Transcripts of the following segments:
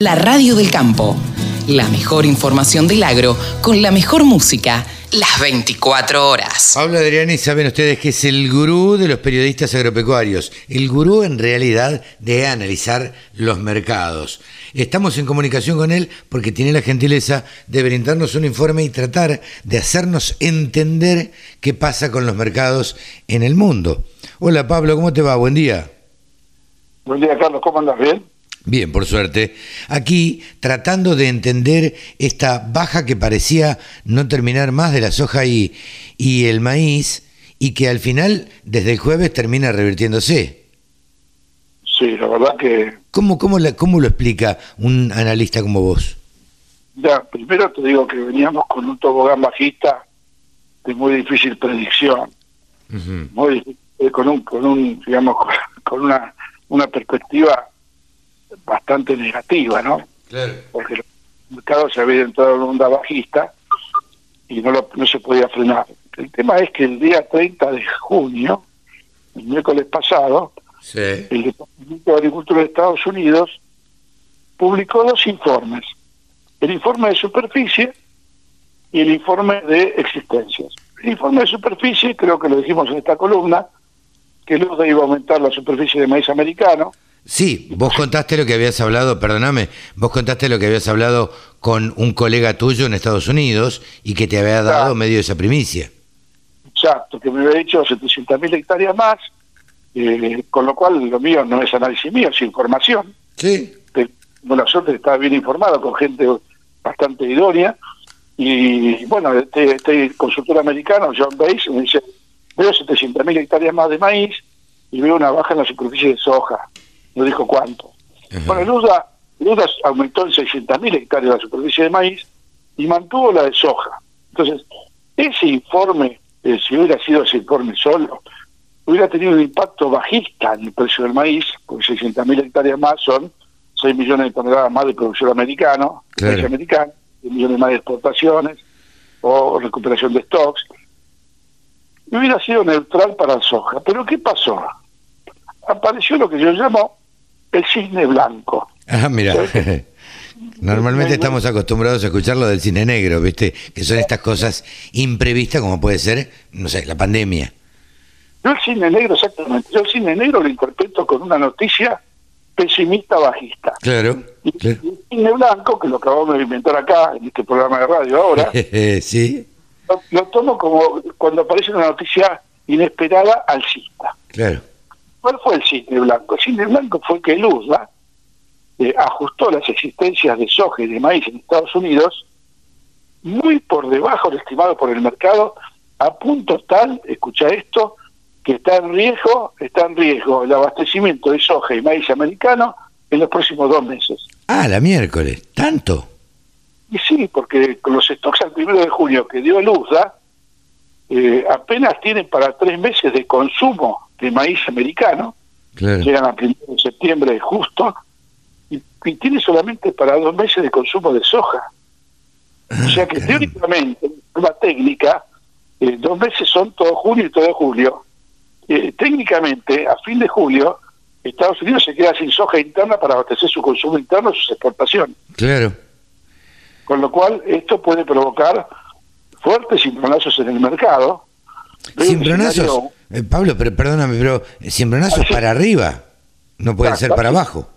La radio del campo. La mejor información del agro con la mejor música las 24 horas. Pablo Adrián y saben ustedes que es el gurú de los periodistas agropecuarios, el gurú en realidad de analizar los mercados. Estamos en comunicación con él porque tiene la gentileza de brindarnos un informe y tratar de hacernos entender qué pasa con los mercados en el mundo. Hola Pablo, ¿cómo te va? Buen día. Buen día Carlos, ¿cómo andas? ¿Bien? Bien, por suerte. Aquí tratando de entender esta baja que parecía no terminar más de la soja y, y el maíz y que al final, desde el jueves, termina revirtiéndose. Sí, la verdad que... ¿Cómo, cómo, la, cómo lo explica un analista como vos? Ya, primero te digo que veníamos con un tobogán bajista de muy difícil predicción. muy, eh, con un, con un, digamos, con una, una perspectiva bastante negativa, ¿no? Claro. Porque el mercado se había entrado en una onda bajista y no, lo, no se podía frenar. El tema es que el día 30 de junio, el miércoles pasado, Sí. el Departamento de Agricultura de Estados Unidos publicó dos informes. El informe de superficie y el informe de existencias. El informe de superficie, creo que lo dijimos en esta columna, que luego iba a aumentar la superficie de maíz americano, Sí, vos contaste lo que habías hablado, perdóname, vos contaste lo que habías hablado con un colega tuyo en Estados Unidos y que te había dado medio de esa primicia. Exacto, que me había dicho 700.000 hectáreas más, eh, con lo cual lo mío no es análisis mío, es información. Sí. Te- Bueno, suerte de estar bien informado con gente bastante idónea. Y bueno, este, este consultor americano, John Bates, me dice, veo 700.000 hectáreas más de maíz y veo una baja en la superficie de soja. No dijo cuánto. Bueno, el USDA, el USDA aumentó en 600.000 hectáreas la superficie de maíz y mantuvo la de soja. Entonces, ese informe, eh, si hubiera sido ese informe solo, hubiera tenido un impacto bajista en el precio del maíz, porque 600.000 hectáreas más son 6 millones de toneladas más de producción americano, Claro. maíz americano, 10 millones más de exportaciones o recuperación de stocks. Y hubiera sido neutral para la soja. Pero ¿qué pasó? Apareció lo que yo llamo el cisne blanco. Ah, mira. Normalmente estamos acostumbrados a escuchar lo del cine negro, ¿viste? Que son estas cosas imprevistas como puede ser, no sé, la pandemia. Yo el cine negro, exactamente, yo el cine negro lo interpreto con una noticia pesimista bajista. Claro. Y claro. el cine blanco, que lo acabamos de inventar acá, en este programa de radio ahora, sí, lo, lo tomo como cuando aparece una noticia inesperada alcista. claro. ¿Cuál fue el cine blanco? El cine blanco fue que el USDA eh, ajustó las existencias de soja y de maíz en Estados Unidos muy por debajo de lo estimado por el mercado, a punto tal, escucha esto, que está en riesgo, está en riesgo el abastecimiento de soja y maíz americano en los próximos dos meses. Ah, la miércoles, tanto. Y sí, porque con los stocks al primero de junio que dio el USDA, eh, apenas tienen para tres meses de consumo de maíz americano, Claro. llegan a primero de septiembre justo, y, y tiene solamente para dos meses de consumo de soja. O sea que teóricamente, de forma técnica, eh, dos meses son todo junio y todo julio. Eh, técnicamente, a fin de julio, Estados Unidos se queda sin soja interna para abastecer su consumo interno y sus exportaciones. Claro. Con lo cual, esto puede provocar fuertes cimbronazos en el mercado. Cimbronazos. Eh, Pablo, pero perdóname, pero eh, cimbronazos Ah, sí. para arriba. No pueden Exacto. ser para abajo.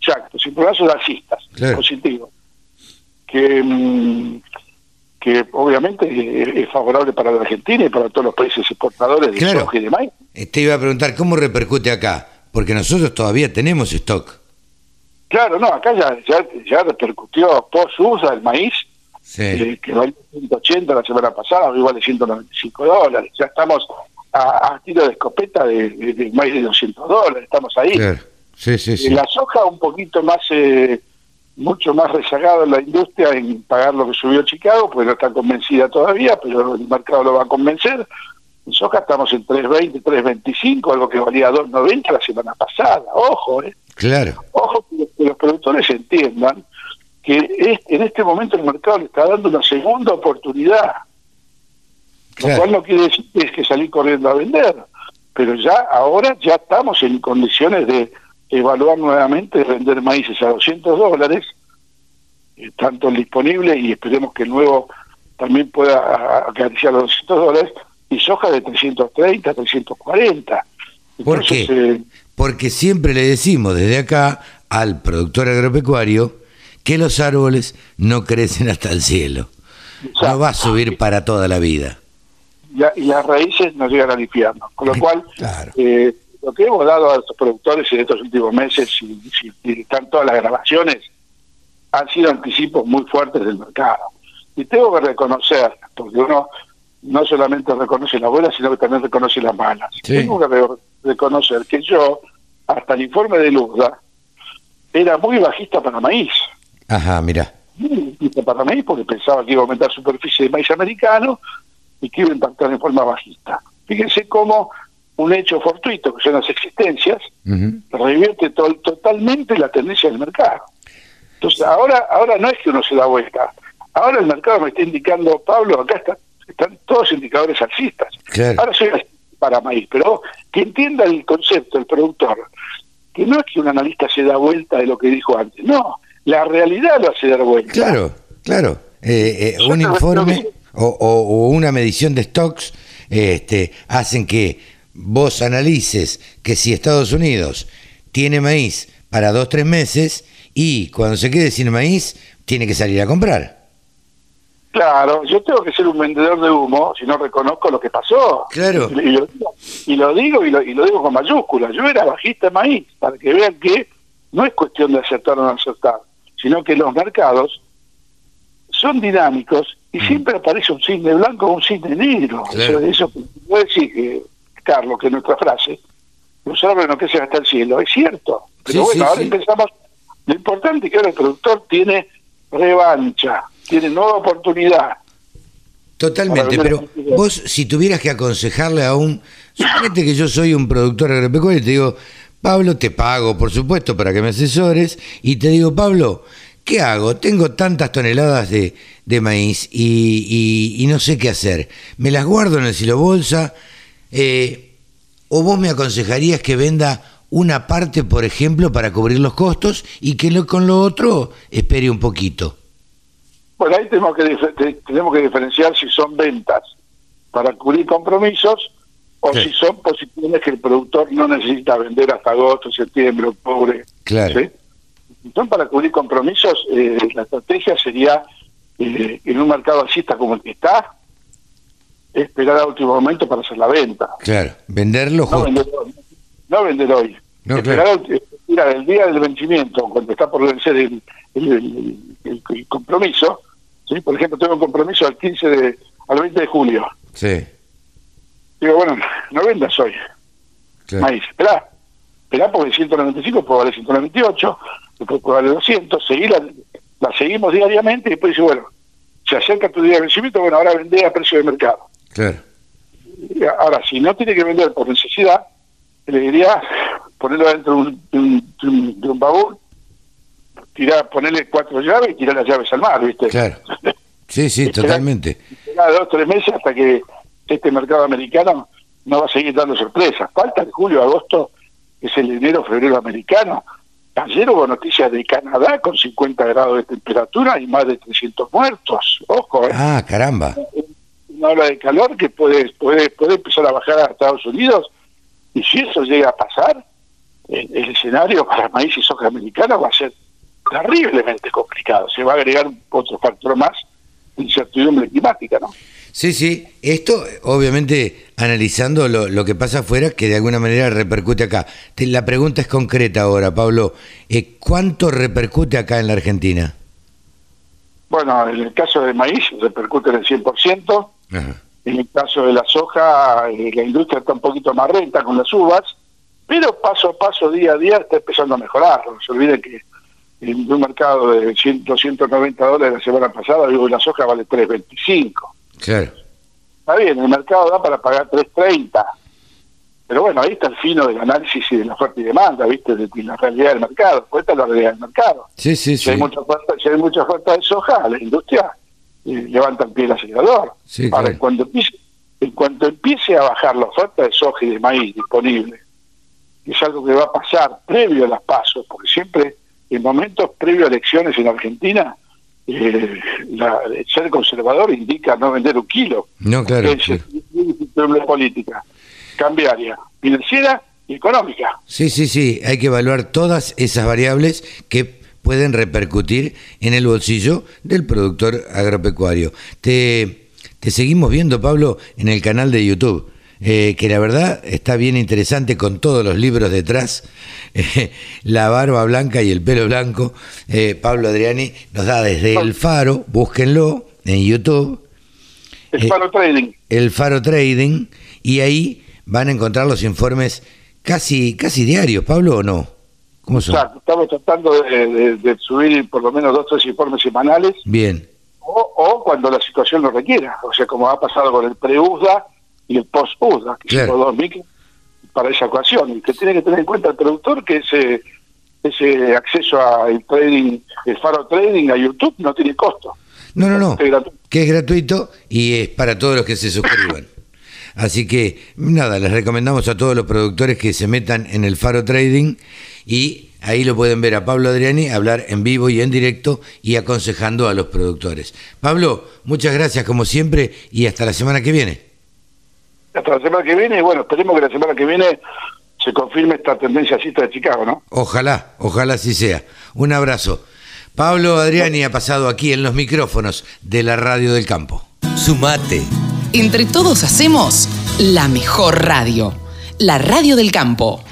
Exacto, cimbronazos alcistas, Claro. positivos. Que, mm, que obviamente eh, es favorable para la Argentina y para todos los países exportadores de Claro. soja y de maíz. Eh, Te iba a preguntar cómo repercute acá, porque nosotros todavía tenemos stock. Claro, no, acá ya, ya, ya repercutió post-USA el maíz, Sí. eh, que vale 180 la semana pasada, hoy vale 195 dólares. Ya estamos a, a tiro de escopeta de, de- de maíz de 200 dólares, estamos ahí. Claro. Sí, sí, sí. Eh, La soja un poquito más, eh, mucho más rezagada en la industria en pagar lo que subió Chicago, porque no está convencida todavía, pero el mercado lo va a convencer. En soja estamos en 3.20, 3.25, algo que valía 2.90 la semana pasada. Ojo, eh. Claro. Ojo que los, que los productores entiendan que es- en este momento el mercado le está dando una segunda oportunidad. Lo Claro. cual no quiere decir que es que salir corriendo a vender, pero ya ahora ya estamos en condiciones de evaluar nuevamente vender maíces a 200 dólares, eh, tanto el disponible y esperemos que el nuevo también pueda acariciar los 200 dólares, y soja de 330, 340. ¿Por qué? Eh, Porque siempre le decimos desde acá al productor agropecuario que los árboles no crecen hasta el cielo. No va a subir para toda la vida. Y las raíces no llegan al infierno. Con lo cual, eh, lo que hemos dado a estos productores en estos últimos meses, y, están todas las grabaciones, han sido anticipos muy fuertes del mercado. Y tengo que reconocer, porque uno no solamente reconoce las buenas, sino que también reconoce las malas. Tengo que reconocer que yo, hasta el informe de Luzda, era muy bajista para maíz. Ajá, mira. Muy bajista para maíz porque pensaba que iba a aumentar superficie de maíz americano y a impactar en forma bajista. Fíjense cómo un hecho fortuito, que son las existencias, revierte totalmente la tendencia del mercado. Entonces, ahora, ahora no es que uno se da vuelta. Ahora el mercado me está indicando, Pablo, acá está, están todos indicadores alcistas. Ahora soy para maíz, pero que entienda el concepto, el productor, que no es que un analista se da vuelta de lo que dijo antes, no, la realidad lo hace dar vuelta. Claro, claro. Eh, eh, un informe o, una medición de stocks este, hacen que vos analices que si Estados Unidos tiene maíz para dos, tres meses y cuando se quede sin maíz, tiene que salir a comprar. Claro, yo tengo que ser un vendedor de humo si no reconozco lo que pasó. Claro. Y, lo, digo y lo, digo con mayúsculas. Yo era bajista de maíz, para que vean que no es cuestión de acertar o no acertar, sino que los mercados son dinámicos y mm. siempre aparece un cisne blanco o un cisne negro. Claro. Eso, voy decir Carlos, que nuestra frase, los árboles no crecen hasta el cielo, es cierto. Pero bueno, ahora empezamos. Lo importante es que ahora el productor tiene revancha tiene nueva oportunidad. Totalmente, pero vos si tuvieras que aconsejarle a un, suponete que yo soy un productor agropecuario y te digo, Pablo, te pago, por supuesto, para que me asesores, y te digo, Pablo, ¿qué hago? Tengo tantas toneladas de, de maíz y, y, no sé qué hacer. ¿Me las guardo en el silo bolsa? Eh, ¿O vos me aconsejarías que venda una parte, por ejemplo, para cubrir los costos y que lo, con lo otro espere un poquito? Bueno, ahí tenemos que, tenemos que diferenciar si son ventas para cubrir compromisos o si son posiciones que el productor no necesita vender hasta agosto, septiembre, octubre. Claro. ¿sí? Son para cubrir compromisos, eh, la estrategia sería, eh, en un mercado alcista como el que está, esperar a último momento para hacer la venta. Claro, venderlo no vender hoy. No vender hoy. esperar el día del vencimiento, cuando está por vencer el, el compromiso, ¿sí? Por ejemplo, tengo un compromiso al 15 de, al 20 de julio. Sí. Digo, bueno, no vendas hoy. Claro. Maíz, esperá. Esperá porque 195 puede valer 198, puede valer 200, seguí la, seguimos diariamente y después dice, bueno, se acerca tu día de vencimiento, bueno, ahora vende a precio de mercado. Claro. ahora, si no tiene que vender por necesidad, le diría ponerlo dentro de un, de un baúl tirar, ponerle cuatro llaves y tirar las llaves al mar, ¿viste? Claro. Sí, sí, totalmente. dos, tres meses hasta que este mercado americano no va a seguir dando sorpresas. Falta el julio, agosto, es el enero, febrero americano. Ayer hubo noticias de Canadá con 50 grados de temperatura y más de 300 muertos. Ojo, ¿eh? Ah, caramba. Una ola de calor que puede, puede, puede empezar a bajar a Estados Unidos. Y si eso llega a pasar, el, escenario para maíz y soja americana va a ser terriblemente complicado. Se va a agregar otro factor más, incertidumbre climática, ¿no? Sí, sí. Esto, obviamente, analizando lo, que pasa afuera, que de alguna manera repercute acá. La pregunta es concreta ahora, Pablo. Eh, ¿Cuánto repercute acá en la Argentina? Bueno, en el caso de maíz repercute en el 100%. En el caso de la soja, eh, la industria está un poquito más renta con las uvas, pero paso a paso, día a día, está empezando a mejorar. No se olvide que en un mercado de 100, 290 dólares la semana pasada, digo, la soja vale 3.25. Claro. Está bien, el mercado da para pagar 3.30. Pero bueno, ahí está el fino del análisis y de la oferta y demanda, ¿viste? De, la realidad del mercado. Pues esta es la realidad del mercado. Sí, sí, si Hay mucha oferta, si hay mucha oferta de soja, la industria eh, levanta el pie el acelerador. Sí, Ahora, en, cuanto empiece, en cuanto empiece a bajar la oferta de soja y de maíz disponible, que es algo que va a pasar previo a las pasos, porque siempre en momentos previo a elecciones en Argentina, eh, la, ser conservador indica no vender un kilo. No, claro. Es una política, cambiaria, financiera y económica. Sí, sí, sí, hay que evaluar todas esas variables que pueden repercutir en el bolsillo del productor agropecuario. Te, te seguimos viendo, Pablo, en el canal de YouTube. Eh, que la verdad está bien interesante con todos los libros detrás, eh, la barba blanca y el pelo blanco. Eh, Pablo Adriani nos da desde el faro, búsquenlo en YouTube. El Faro Trading. El Faro Trading, y ahí van a encontrar los informes casi, casi diarios, Pablo, ¿o no? ¿Cómo son? Estamos tratando de, subir por lo menos dos tres informes semanales. Bien. O, o, cuando la situación lo requiera, o sea, como ha pasado con el pre-USDA y el post-USDA, que son dos micros para esa ocasión. Y que tiene que tener en cuenta el productor que ese, ese acceso al trading, el Faro Trading a YouTube no tiene costo. No, no, no, que es gratuito y es para todos los que se suscriban. Así que nada, les recomendamos a todos los productores que se metan en el Faro Trading y ahí lo pueden ver a Pablo Adriani hablar en vivo y en directo y aconsejando a los productores. Pablo, muchas gracias como siempre y hasta la semana que viene. Hasta la semana que viene y bueno, esperemos que la semana que viene se confirme esta tendencia de Chicago, ¿no? Ojalá, ojalá así sea. Un abrazo. Pablo Adriani ha pasado aquí en los micrófonos de la Radio del Campo. Sumate. Entre todos hacemos la mejor radio, la Radio del Campo.